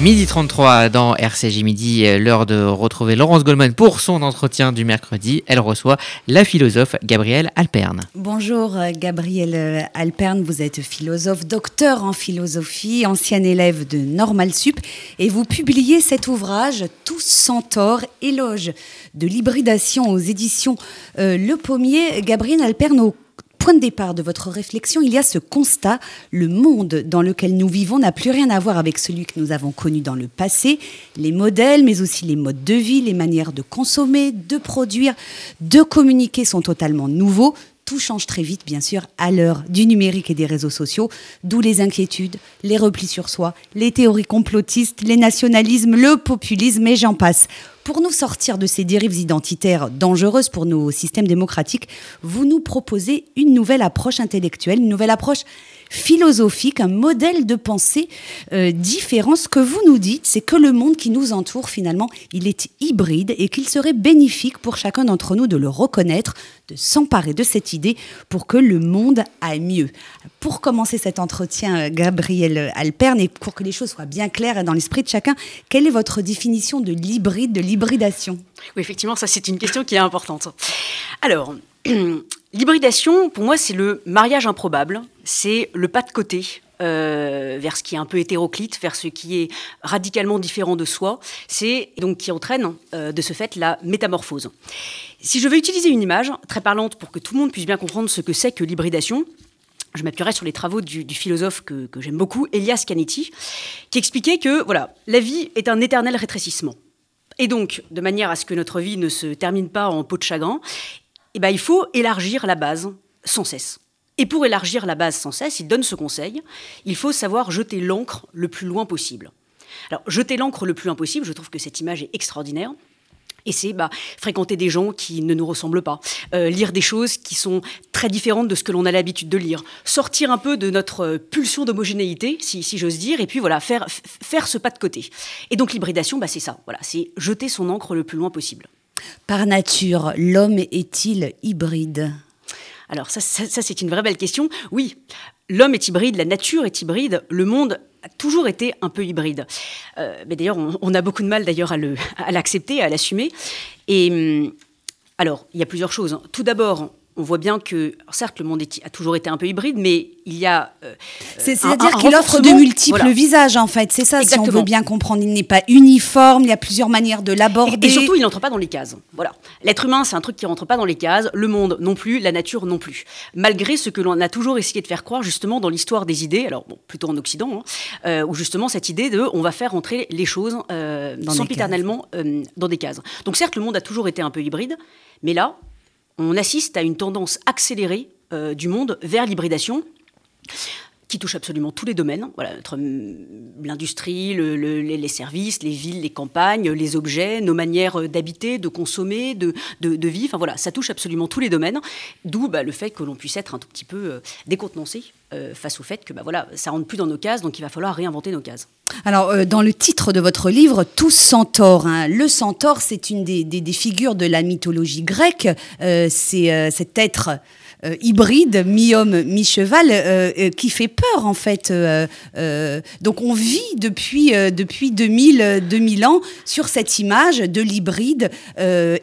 Midi 33 dans RCJ Midi, euh, l'heure de retrouver Laurence Goldman pour son entretien du mercredi. Elle reçoit la philosophe Gabrielle Alperne. Bonjour euh, Gabrielle euh, Alperne, vous êtes philosophe, docteur en philosophie, ancienne élève de Normal Sup et vous publiez cet ouvrage Tous Centaures, éloge de l'hybridation aux éditions Le Pommier. Gabrielle Alperne, au point de départ de votre réflexion, il y a ce constat, le monde dans lequel nous vivons n'a plus rien à voir avec celui que nous avons connu dans le passé. Les modèles, mais aussi les modes de vie, les manières de consommer, de produire, de communiquer sont totalement nouveaux. Tout change très vite, bien sûr, à l'heure du numérique et des réseaux sociaux, d'où les inquiétudes, les replis sur soi, les théories complotistes, les nationalismes, le populisme, et j'en passe. Pour nous sortir de ces dérives identitaires dangereuses pour nos systèmes démocratiques, vous nous proposez une nouvelle approche intellectuelle, une nouvelle approche philosophique, un modèle de pensée euh, différent. Ce que vous nous dites, c'est que le monde qui nous entoure, finalement, il est hybride et qu'il serait bénéfique pour chacun d'entre nous de le reconnaître, de s'emparer de cette idée pour que le monde aille mieux. Pour commencer cet entretien, euh, Gabriel Alperne, et pour que les choses soient bien claires dans l'esprit de chacun, quelle est votre définition de l'hybride, de l'hybridation? Oui, effectivement, ça c'est une question qui est importante. Alors, L'hybridation, pour moi, c'est le mariage improbable, c'est le pas de côté euh, vers ce qui est un peu hétéroclite, vers ce qui est radicalement différent de soi, c'est donc qui entraîne euh, de ce fait la métamorphose. Si je veux utiliser une image très parlante pour que tout le monde puisse bien comprendre ce que c'est que l'hybridation, je m'appuierai sur les travaux du, philosophe que, j'aime beaucoup, Elias Canetti, qui expliquait que voilà, la vie est un éternel rétrécissement. Et donc, de manière à ce que notre vie ne se termine pas en peau de chagrin, eh ben, il faut élargir la base sans cesse. Et pour élargir la base sans cesse, il donne ce conseil, il faut savoir jeter l'encre le plus loin possible. Alors, jeter l'encre le plus loin possible, je trouve que cette image est extraordinaire. Et c'est bah, fréquenter des gens qui ne nous ressemblent pas, euh, lire des choses qui sont très différentes de ce que l'on a l'habitude de lire, sortir un peu de notre pulsion d'homogénéité, si, j'ose dire, et puis voilà, faire, faire ce pas de côté. Et donc l'hybridation, bah, c'est ça, voilà, c'est jeter son encre le plus loin possible. Par nature, l'homme est-il hybride? Alors ça, c'est une vraie belle question. Oui, l'homme est hybride, la nature est hybride, le monde a toujours été un peu hybride. Euh, mais d'ailleurs, on, a beaucoup de mal d'ailleurs à l'accepter, à l'assumer. Et hum, alors, il y a plusieurs choses. Tout d'abord, on voit bien que, certes, le monde a toujours été un peu hybride, mais il y a. Euh, c'est-à-dire qu'il offre de multiples visages, en fait. C'est ça, si on veut bien comprendre. Il n'est pas uniforme, il y a plusieurs manières de l'aborder. Et, surtout, il n'entre pas dans les cases. Voilà. L'être humain, c'est un truc qui ne rentre pas dans les cases. Le monde non plus, la nature non plus. Malgré ce que l'on a toujours essayé de faire croire, justement, dans l'histoire des idées, alors bon, plutôt en Occident, hein, euh, où justement cette idée de on va faire rentrer les choses euh, sempiternellement euh, dans des cases. Donc, certes, le monde a toujours été un peu hybride, mais là, on assiste à une tendance accélérée euh, du monde vers l'hybridation qui touche absolument tous les domaines, voilà, l'industrie, les services, les villes, les campagnes, les objets, nos manières euh, d'habiter, de consommer, de, vivre, voilà, ça touche absolument tous les domaines, d'où bah, le fait que l'on puisse être un tout petit peu euh, face au fait que bah, voilà, ça rentre plus dans nos cases, donc il va falloir réinventer nos cases. Alors, dans le titre de votre livre, Tous centaures, hein, le centaure, c'est une des, des, figures de la mythologie grecque, c'est cet être euh, hybride, mi-homme, mi-cheval, euh, euh, qui fait peur en fait. donc on vit depuis, depuis 2000, 2000 ans sur cette image de l'hybride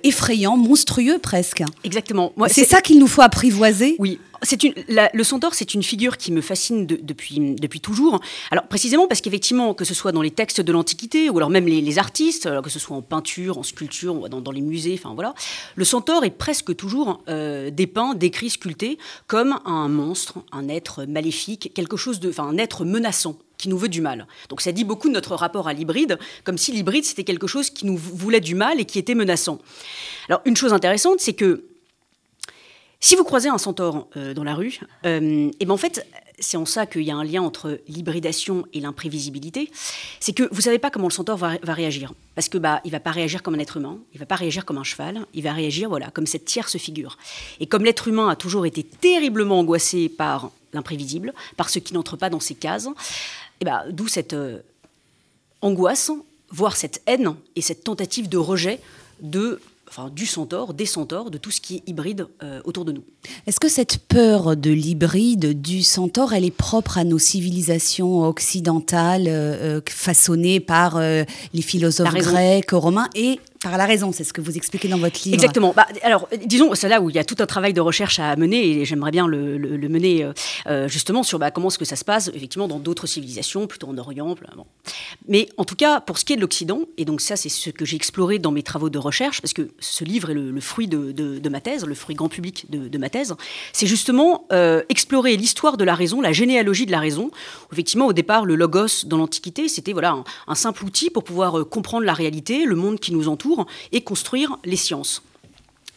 effrayant, monstrueux presque. Exactement. C'est ça qu'il nous faut apprivoiser? Oui, une, le centaure, c'est une figure qui me fascine depuis, depuis toujours. Alors précisément parce qu'effectivement, que ce soit dans les textes de l'Antiquité ou alors même les, artistes, que ce soit en peinture, en sculpture, dans, dans les musées, enfin voilà, le centaure est presque toujours euh, dépeint, décrit, sculpté comme un monstre, un être maléfique, quelque chose de, enfin un être menaçant qui nous veut du mal. Donc ça dit beaucoup de notre rapport à l'hybride, comme si l'hybride c'était quelque chose qui nous voulait du mal et qui était menaçant. Alors une chose intéressante, c'est que si vous croisez un centaure euh, dans la rue, euh, et ben en fait, c'est en ça qu'il y a un lien entre l'hybridation et l'imprévisibilité. C'est que vous savez pas comment le centaure va, réagir, parce que bah il va pas réagir comme un être humain, il va pas réagir comme un cheval, il va réagir voilà comme cette tierce figure. Et comme l'être humain a toujours été terriblement angoissé par l'imprévisible, par ce qui n'entre pas dans ses cases, et ben d'où cette euh, angoisse, voire cette haine et cette tentative de rejet de enfin, du centaure, des centaures, de tout ce qui est hybride euh, autour de nous. Est-ce que cette peur de l'hybride, du centaure, elle est propre à nos civilisations occidentales euh, façonnées par les philosophes grecs, romains et par la raison, c'est ce que vous expliquez dans votre livre. Exactement. Bah, alors, disons, c'est là où il y a tout un travail de recherche à mener, et j'aimerais bien le, mener euh, euh, justement sur bah, comment est-ce que ça se passe, effectivement, dans d'autres civilisations, plutôt en Orient. Mais en tout cas, pour ce qui est de l'Occident, et donc ça, c'est ce que j'ai exploré dans mes travaux de recherche, parce que ce livre est le, fruit de, ma thèse, le fruit grand public de, ma thèse, c'est justement euh, explorer l'histoire de la raison, la généalogie de la raison. Effectivement, au départ, le logos dans l'Antiquité, c'était voilà un simple outil pour pouvoir comprendre la réalité, le monde qui nous entoure et construire les sciences.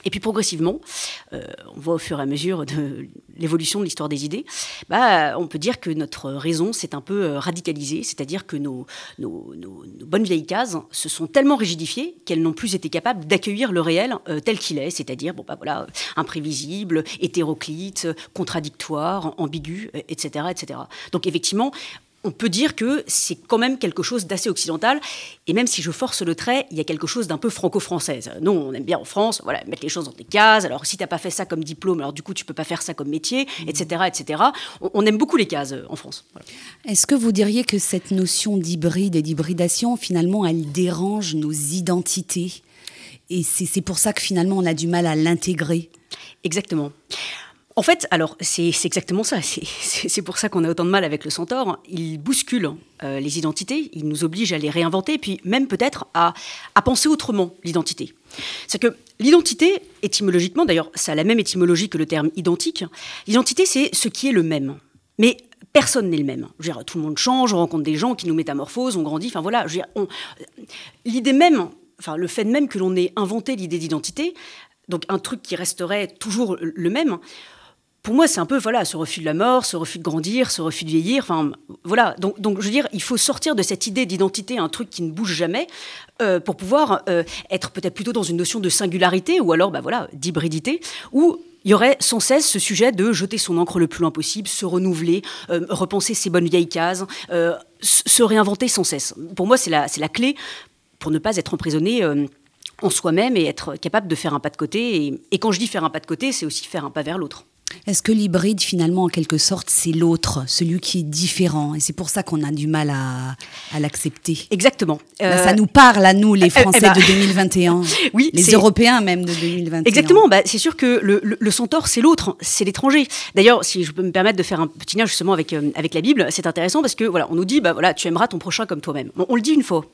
Et puis progressivement, euh, on voit au fur et à mesure de l'évolution de l'histoire des idées, bah, on peut dire que notre raison s'est un peu euh, radicalisée, c'est-à-dire que nos, bonnes vieilles cases se sont tellement rigidifiées qu'elles n'ont plus été capables d'accueillir le réel euh, tel qu'il est, c'est-à-dire bon, bah, voilà, imprévisible, hétéroclite, contradictoire, ambigu, etc., etc. Donc effectivement, on peut dire que c'est quand même quelque chose d'assez occidental. Et même si je force le trait, il y a quelque chose d'un peu franco-français. Nous, on aime bien en France, voilà, mettre les choses dans des cases. Alors, si tu n'as pas fait ça comme diplôme, alors du coup, tu peux pas faire ça comme métier, etc., etc. On, aime beaucoup les cases euh, en France. Est-ce que vous diriez que cette notion d'hybride et d'hybridation, finalement, elle dérange nos identités? Et c'est pour ça que finalement, on a du mal à l'intégrer? Exactement. En fait, alors c'est exactement ça. C'est pour ça qu'on a autant de mal avec le centaure. Il bouscule euh, les identités, il nous oblige à les réinventer, puis même peut-être à, penser autrement l'identité. C'est que l'identité, étymologiquement, d'ailleurs, ça a la même étymologie que le terme identique. L'identité, c'est ce qui est le même. Mais personne n'est le même. tout le monde change, on rencontre des gens qui nous métamorphosent, on grandit. Enfin voilà, l'idée même, enfin le fait même que l'on ait inventé l'idée d'identité, donc un truc qui resterait toujours le même pour moi, c'est un peu voilà, ce refus de la mort, ce refus de grandir, ce refus de vieillir. Enfin, voilà. Donc, je veux dire, il faut sortir de cette idée d'identité, un truc qui ne bouge jamais, euh, pour pouvoir euh, être peut-être plutôt dans une notion de singularité ou alors, bah voilà, d'hybridité, où il y aurait sans cesse ce sujet de jeter son encre le plus loin possible, se renouveler, euh, repenser ses bonnes vieilles cases, se réinventer sans cesse. Pour moi, c'est la clé pour ne pas être emprisonné en soi-même et être capable de faire un pas de côté. et quand je dis faire un pas de côté, c'est aussi faire un pas vers l'autre. Est-ce que l'hybride, finalement, en quelque sorte, c'est l'autre, celui qui est différent? Et c'est pour ça qu'on a du mal à, l'accepter. Exactement. ça nous parle à nous, les euh, Français eh ben, de 2021. oui, les Européens même de 2021. Exactement. Bah, c'est sûr que le, centaure, c'est l'autre, c'est l'étranger. D'ailleurs, si je peux me permettre de faire un petit lien justement avec, euh, avec la Bible, c'est intéressant parce que voilà, on nous dit, bah, voilà, tu aimeras ton prochain comme toi-même. on le dit une fois.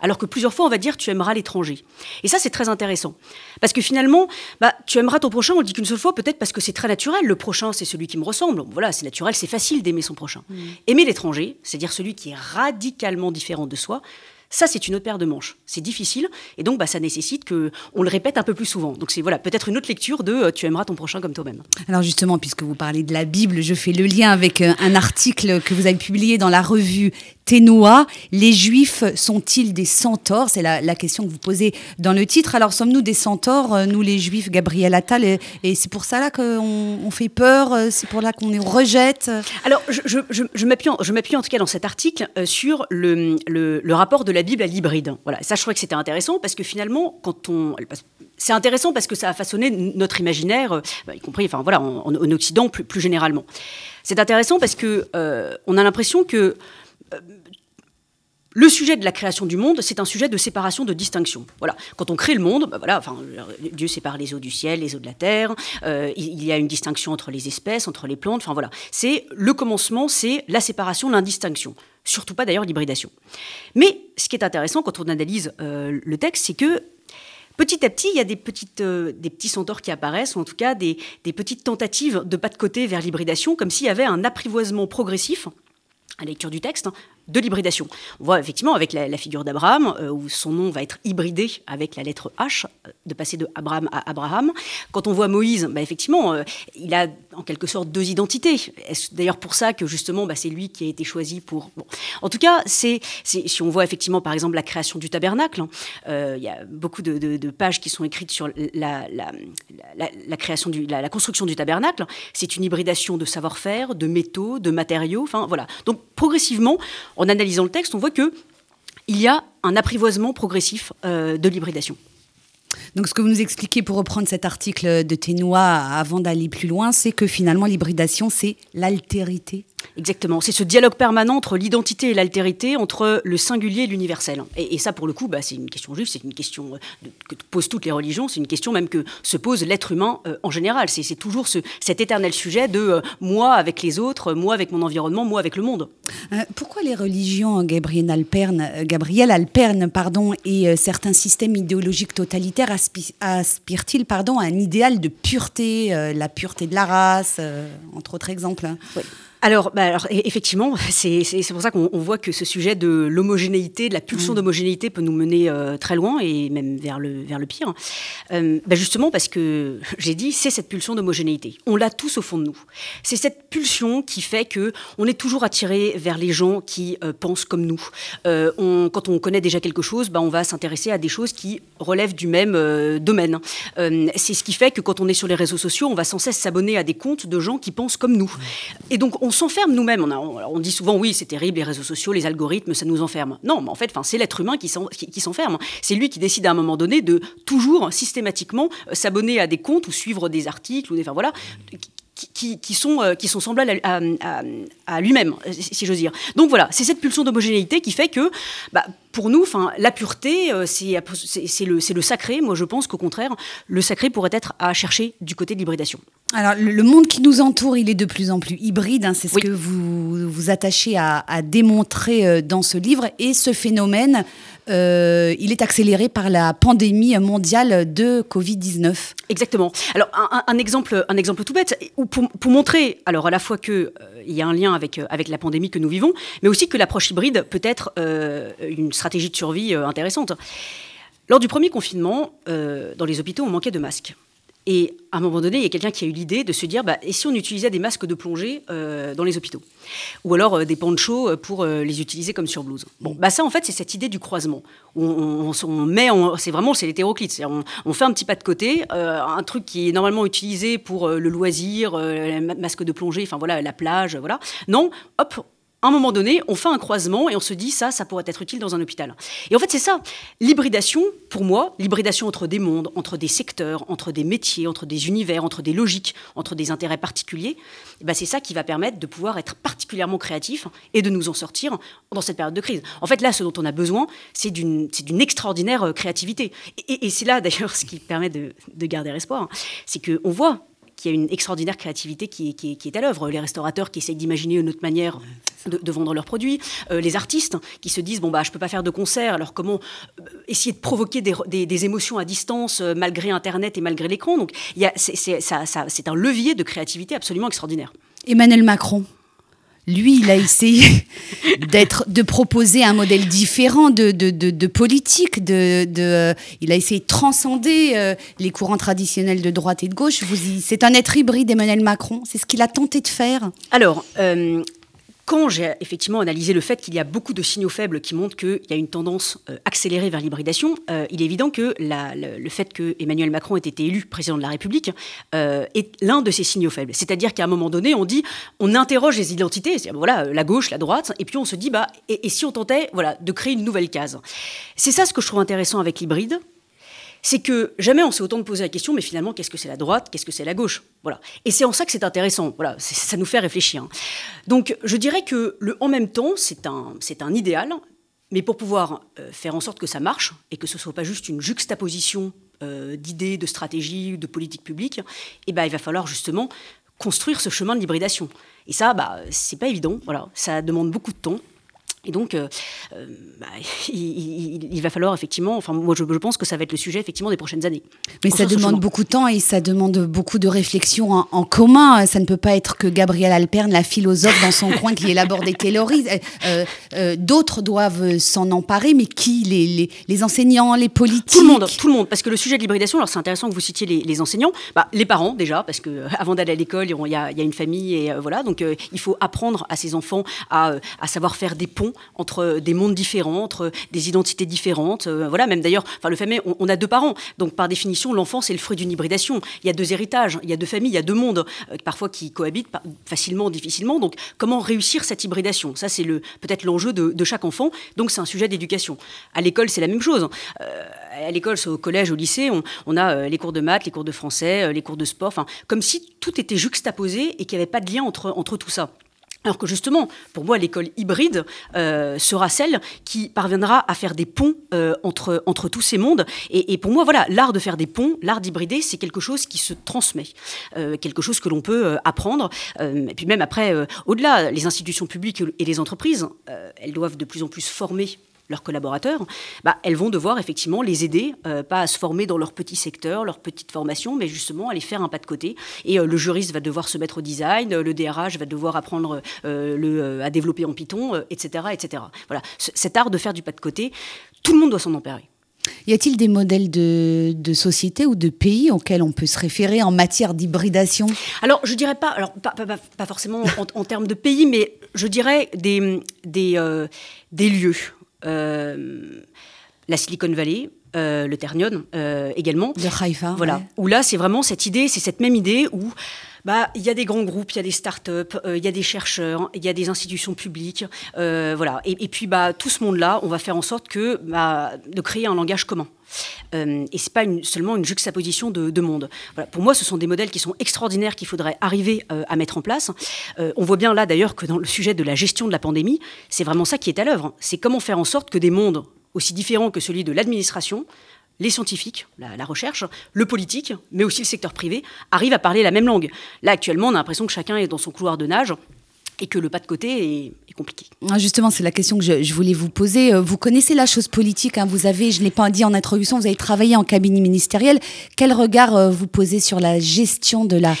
Alors que plusieurs fois, on va dire tu aimeras l'étranger. Et ça, c'est très intéressant. Parce que finalement, bah, tu aimeras ton prochain, on le dit qu'une seule fois, peut-être parce que c'est très naturel. Le prochain, c'est celui qui me ressemble. Voilà, c'est naturel, c'est facile d'aimer son prochain. Mmh. Aimer l'étranger, c'est-à-dire celui qui est radicalement différent de soi, ça, c'est une autre paire de manches. C'est difficile et donc bah, ça nécessite que on le répète un peu plus souvent. Donc c'est voilà peut-être une autre lecture de euh, tu aimeras ton prochain comme toi-même. Alors justement, puisque vous parlez de la Bible, je fais le lien avec euh, un article que vous avez publié dans la revue Ténois. Les Juifs sont-ils des centaures? C'est la, question que vous posez dans le titre. Alors sommes-nous des centaures, euh, nous les Juifs, Gabriel Attal Et, c'est pour ça là qu'on on fait peur, c'est pour là qu'on les rejette? Alors je, je, je, m'appuie en, en, tout cas dans cet article sur le, le, le rapport de la Bible à l'hybride. Voilà, ça je trouvais que c'était intéressant parce que finalement, quand on, c'est intéressant parce que ça a façonné notre imaginaire, euh, bah, y compris, enfin voilà, en, Occident plus, généralement. C'est intéressant parce que euh, on a l'impression que euh, le sujet de la création du monde, c'est un sujet de séparation, de distinction. Voilà. Quand on crée le monde, bah voilà, enfin, Dieu sépare les eaux du ciel, les eaux de la terre. il y a une distinction entre les espèces, entre les plantes. Enfin voilà, c'est le commencement, c'est la séparation, l'indistinction surtout pas d'ailleurs l'hybridation. Mais ce qui est intéressant quand on analyse euh, le texte, c'est que petit à petit, il y a des, euh, des petits centaures qui apparaissent, ou en tout cas des, des petites tentatives de pas de côté vers l'hybridation, comme s'il y avait un apprivoisement progressif à la lecture du texte, hein, de l'hybridation. On voit effectivement avec la, figure d'Abraham, euh, où son nom va être hybridé avec la lettre H, euh, de passer de Abraham à Abraham. Quand on voit Moïse, bah, effectivement, euh, il a en quelque sorte deux identités. Est-ce d'ailleurs pour ça que justement, bah, c'est lui qui a été choisi pour... En tout cas, c'est, si on voit effectivement par exemple la création du tabernacle, hein, il y a beaucoup de, pages qui sont écrites sur la, création la, construction du tabernacle. C'est une hybridation de savoir-faire, de métaux, de matériaux. Enfin voilà. Donc progressivement, en analysant le texte, on voit que il y a un apprivoisement progressif euh, de l'hybridation. Donc ce que vous nous expliquez pour reprendre cet article de Ténois avant d'aller plus loin, c'est que finalement l'hybridation, c'est l'altérité Exactement. C'est ce dialogue permanent entre l'identité et l'altérité, entre le singulier et l'universel. Et, ça, pour le coup, bah, c'est une question juive, c'est une question euh, que posent toutes les religions, c'est une question même que se pose l'être humain euh, en général. C'est toujours ce, cet éternel sujet de euh, moi avec les autres, moi avec mon environnement, moi avec le monde. pourquoi les religions, Gabriel Alperne, Gabriel Alperne pardon, et certains systèmes idéologiques totalitaires aspirent-ils pardon, à un idéal de pureté, la pureté de la race, entre autres exemples oui. Alors, bah, alors effectivement, c'est pour ça qu'on voit que ce sujet de l'homogénéité, de la pulsion mm. d'homogénéité peut nous mener euh, très loin et même vers le, vers le pire. Euh, bah, justement parce que, j'ai dit, c'est cette pulsion d'homogénéité. On l'a tous au fond de nous. C'est cette pulsion qui fait que on est toujours attiré vers les gens qui euh, pensent comme nous. On, quand on connaît déjà quelque chose, bah, on va s'intéresser à des choses qui relèvent du même domaine. c'est ce qui fait que quand on est sur les réseaux sociaux, on va sans cesse s'abonner à des comptes de gens qui pensent comme nous. Et donc, on s'enferme nous-mêmes. On, dit souvent, oui, c'est terrible, les réseaux sociaux, les algorithmes, ça nous enferme. Non, mais en fait, c'est l'être humain qui s'enferme. C'est lui qui décide à un moment donné de toujours, systématiquement, euh, s'abonner à des comptes ou suivre des articles, ou enfin voilà, qui, sont, euh, qui sont semblables à, lui-même, si j'ose dire. Donc voilà, c'est cette pulsion d'homogénéité qui fait que, bah, pour nous, la pureté, euh, c'est le sacré. Moi, je pense qu'au contraire, le sacré pourrait être à chercher du côté de l'hybridation. Alors, le monde qui nous entoure, il est de plus en plus hybride. Hein, c'est ce que vous vous attachez à, démontrer euh, dans ce livre. Et ce phénomène, euh, il est accéléré par la pandémie mondiale de Covid-19. Exactement. Alors, un, exemple, un exemple tout bête, pour, pour montrer alors à la fois qu'il il y a un lien avec, avec la pandémie que nous vivons, mais aussi que l'approche hybride peut être une stratégie de survie intéressante. Lors du premier confinement, dans les hôpitaux, on manquait de masques. Et à un moment donné, il y a quelqu'un qui a eu l'idée de se dire, bah, et si on utilisait des masques de plongée euh, dans les hôpitaux? Ou alors euh, des ponchos euh, pour les utiliser comme sur blouse. Bon, bah ça en fait, c'est cette idée du croisement. On, met, c'est vraiment, c'est l'hétéroclite. On, on, fait un petit pas de côté, un truc qui est normalement utilisé pour le loisir, masque de plongée, enfin voilà, la plage, voilà. Non, hop, un moment donné, on fait un croisement et on se dit ça, ça pourrait être utile dans un hôpital. Et en fait, c'est ça. L'hybridation, pour moi, l'hybridation entre des mondes, entre des secteurs, entre des métiers, entre des univers, entre des logiques, entre des intérêts particuliers, eh ben c'est ça qui va permettre de pouvoir être particulièrement créatif et de nous en sortir dans cette période de crise. En fait, là, ce dont on a besoin, c'est d'une extraordinaire euh, créativité. Et, c'est là, d'ailleurs, ce qui permet de, de garder espoir, hein. c'est qu'on voit qu'il y a une extraordinaire créativité qui, est à l'œuvre. Les restaurateurs qui essayent d'imaginer une autre manière de, vendre leurs produits, euh, les artistes qui se disent bon bah je peux pas faire de concert, alors comment euh, essayer de provoquer des, émotions à distance euh, malgré Internet et malgré l'écran. Donc c'est un levier de créativité absolument extraordinaire. Emmanuel Macron, lui, il a essayé d'être, de proposer un modèle différent de, de, politique. De, de, il a essayé de transcender euh, les courants traditionnels de droite et de gauche. c'est un être hybride, Emmanuel Macron. C'est ce qu'il a tenté de faire. Alors, euh, quand j'ai effectivement analysé le fait qu'il y a beaucoup de signaux faibles qui montrent qu'il y a une tendance euh, accélérée vers l'hybridation, euh, il est évident que le, fait que Emmanuel Macron ait été élu président de la République euh, est l'un de ces signaux faibles. C'est-à-dire qu'à un moment donné, on dit, on interroge les identités, voilà, la gauche, la droite, et puis on se dit, bah, et, et si on tentait, voilà, de créer une nouvelle case? C'est ça ce que je trouve intéressant avec l'hybride, c'est que jamais on s'est autant poser la question, mais finalement, qu'est-ce que c'est la droite, qu'est-ce que c'est la gauche? Voilà. Et c'est en ça que c'est intéressant. Voilà, ça nous fait réfléchir. Hein. Donc, je dirais que le en même temps, c'est un, un idéal, mais pour pouvoir euh, faire en sorte que ça marche et que ce soit pas juste une juxtaposition euh, d'idées, de stratégies, de politiques publiques, eh ben, il va falloir justement construire ce chemin de l'hybridation. Et ça, bah, c'est pas évident. Voilà, ça demande beaucoup de temps. Et donc, euh, euh, bah, il, va falloir effectivement, enfin moi je, pense que ça va être le sujet effectivement des prochaines années. Mais ça demande beaucoup de temps et ça demande beaucoup de réflexion en, commun. Ça ne peut pas être que Gabriel Alperne, la philosophe dans son coin qui élabore des théories. Euh, d'autres doivent s'en emparer, mais qui les, les, enseignants, les politiques? Tout le monde, tout le monde. Parce que le sujet de l'hybridation, alors c'est intéressant que vous citiez les, enseignants, bah, les parents déjà, parce que avant d'aller à l'école, il y, a une famille et voilà, donc il faut apprendre à ces enfants à, à savoir faire des ponts entre des mondes différents, entre des identités différentes. voilà, même d'ailleurs, enfin le fameux, on, a deux parents, donc par définition, l'enfant c'est le fruit d'une hybridation. Il y a deux héritages, il y a deux familles, il y a deux mondes, parfois qui cohabitent facilement, difficilement. Donc comment réussir cette hybridation? Ça c'est le peut-être l'enjeu de, chaque enfant. Donc c'est un sujet d'éducation. À l'école c'est la même chose. à l'école, au collège, au lycée, on, on a les cours de maths, les cours de français, les cours de sport, comme si tout était juxtaposé et qu'il n'y avait pas de lien entre, entre tout ça. Alors que justement, pour moi, l'école hybride euh, sera celle qui parviendra à faire des ponts euh, entre, entre tous ces mondes. Et, pour moi, voilà, l'art de faire des ponts, l'art d'hybrider, c'est quelque chose qui se transmet, euh, quelque chose que l'on peut apprendre. et puis même après, au-delà, les institutions publiques et les entreprises, elles doivent de plus en plus former leurs collaborateurs, bah, elles vont devoir effectivement les aider, euh, pas à se former dans leur petit secteur, leur petite formation, mais justement à les faire un pas de côté. Et euh, le juriste va devoir se mettre au design, le DRH va devoir apprendre euh, le, à développer en Python, etc., etc. Voilà, cet art de faire du pas de côté, tout le monde doit s'en emparer. Y a-t-il des modèles de, de sociétés ou de pays auxquels on peut se référer en matière d'hybridation? Alors, je dirais pas, alors pas, pas, forcément en, en, termes de pays, mais je dirais des, des, des lieux la Silicon Valley, euh, le Ternion euh, également. Le Haifa. Voilà. Où là, c'est vraiment cette idée, c'est cette même idée où bah, il y a des grands groupes, il y a des start-up, il y a des chercheurs, il y a des institutions publiques, voilà. Et, puis, bah, tout ce monde-là, on va faire en sorte que, bah, de créer un langage commun. Euh, et c'est pas seulement une juxtaposition de, de mondes. Pour moi, ce sont des modèles qui sont extraordinaires qu'il faudrait arriver euh, à mettre en place. Euh, on voit bien là d'ailleurs que dans le sujet de la gestion de la pandémie, c'est vraiment ça qui est à l'œuvre. C'est comment faire en sorte que des mondes aussi différents que celui de l'administration, les scientifiques, la, la, recherche, le politique, mais aussi le secteur privé, arrivent à parler la même langue. Là, actuellement, on a l'impression que chacun est dans son couloir de nage et que le pas de côté est, compliqué. Ah, justement, c'est la question que je, voulais vous poser. Euh, vous connaissez la chose politique, hein, vous avez, je ne l'ai pas dit en introduction, vous avez travaillé en cabinet ministériel. Quel regard euh, vous posez sur la gestion de la,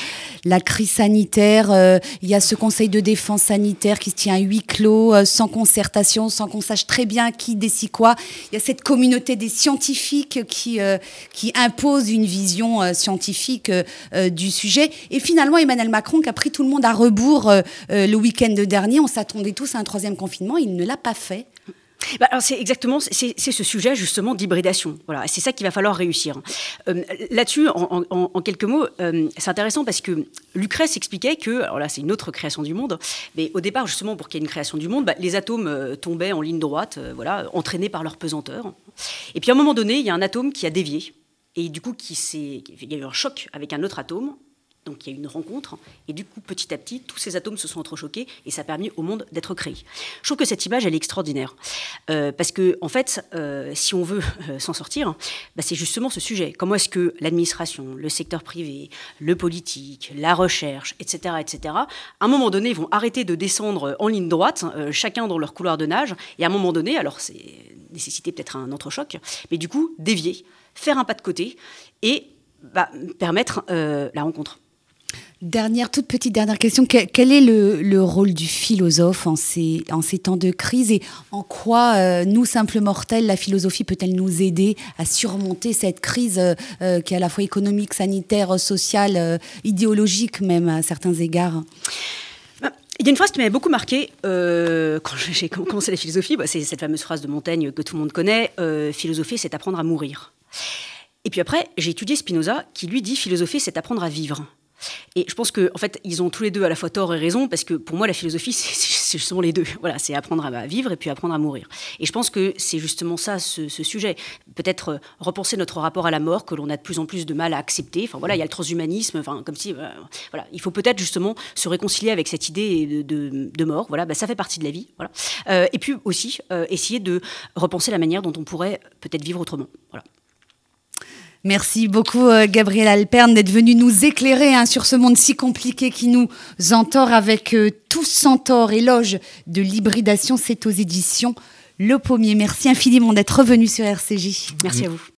crise sanitaire euh, Il y a ce conseil de défense sanitaire qui se tient à huis clos, sans concertation, sans qu'on sache très bien qui décide quoi. Il y a cette communauté des scientifiques qui, qui impose une vision scientifique du sujet. Et finalement, Emmanuel Macron qui a pris tout le monde à rebours le week-end dernier, on s'attendait tous à un troisième confinement, il ne l'a pas fait. Bah, c'est exactement c'est ce sujet justement d'hybridation. Voilà, c'est ça qu'il va falloir réussir. Euh, là-dessus, en, quelques mots, euh, c'est intéressant parce que Lucrèce expliquait que, alors là, c'est une autre création du monde, mais au départ, justement, pour qu'il y ait une création du monde, bah, les atomes euh, tombaient en ligne droite, voilà, entraînés par leur pesanteur. Et puis à un moment donné, il y a un atome qui a dévié. Et du coup, qui il y a eu un choc avec un autre atome, donc il y a une rencontre, et du coup, petit à petit, tous ces atomes se sont entrechoqués, et ça a permis au monde d'être créé. Je trouve que cette image, elle est extraordinaire. Euh, parce que, en fait, euh, si on veut euh, s'en sortir, bah, c'est justement ce sujet. Comment est-ce que l'administration, le secteur privé, le politique, la recherche, etc., etc., à un moment donné, vont arrêter de descendre en ligne droite, chacun dans leur couloir de nage, et à un moment donné, alors c'est nécessité peut-être un entrechoc, mais du coup, dévier, faire un pas de côté, et bah, permettre la rencontre. Dernière, toute petite dernière question. Quel, est le, rôle du philosophe en ces, temps de crise et en quoi, euh, nous, simples mortels, la philosophie peut-elle nous aider à surmonter cette crise euh, euh, qui est à la fois économique, sanitaire, sociale, idéologique même à certains égards? Il y a une phrase qui m'avait beaucoup marqué quand j'ai commencé la philosophie. Bah, c'est cette fameuse phrase de Montaigne que tout le monde connaît philosopher, c'est apprendre à mourir. Et puis après, j'ai étudié Spinoza qui lui dit philosopher, c'est apprendre à vivre. Et je pense qu'en en fait, ils ont tous les deux à la fois tort et raison, parce que pour moi, la philosophie, c'est justement les deux. Voilà, c'est apprendre à vivre et puis apprendre à mourir. Et je pense que c'est justement ça, ce, sujet. Peut-être euh, repenser notre rapport à la mort, que l'on a de plus en plus de mal à accepter. Enfin voilà, il y a le transhumanisme, enfin, comme si. Euh, voilà, il faut peut-être justement se réconcilier avec cette idée de, de, mort. Voilà, bah, ça fait partie de la vie. Voilà. Euh, et puis aussi, essayer de repenser la manière dont on pourrait peut-être vivre autrement. Voilà. Merci beaucoup, euh, Gabriel Alperne, d'être venu nous éclairer hein, sur ce monde si compliqué qui nous entoure avec euh, Tous Centaures, éloge de l'hybridation. C'est aux éditions Le Pommier. Merci infiniment d'être revenu sur RCJ. Merci à vous.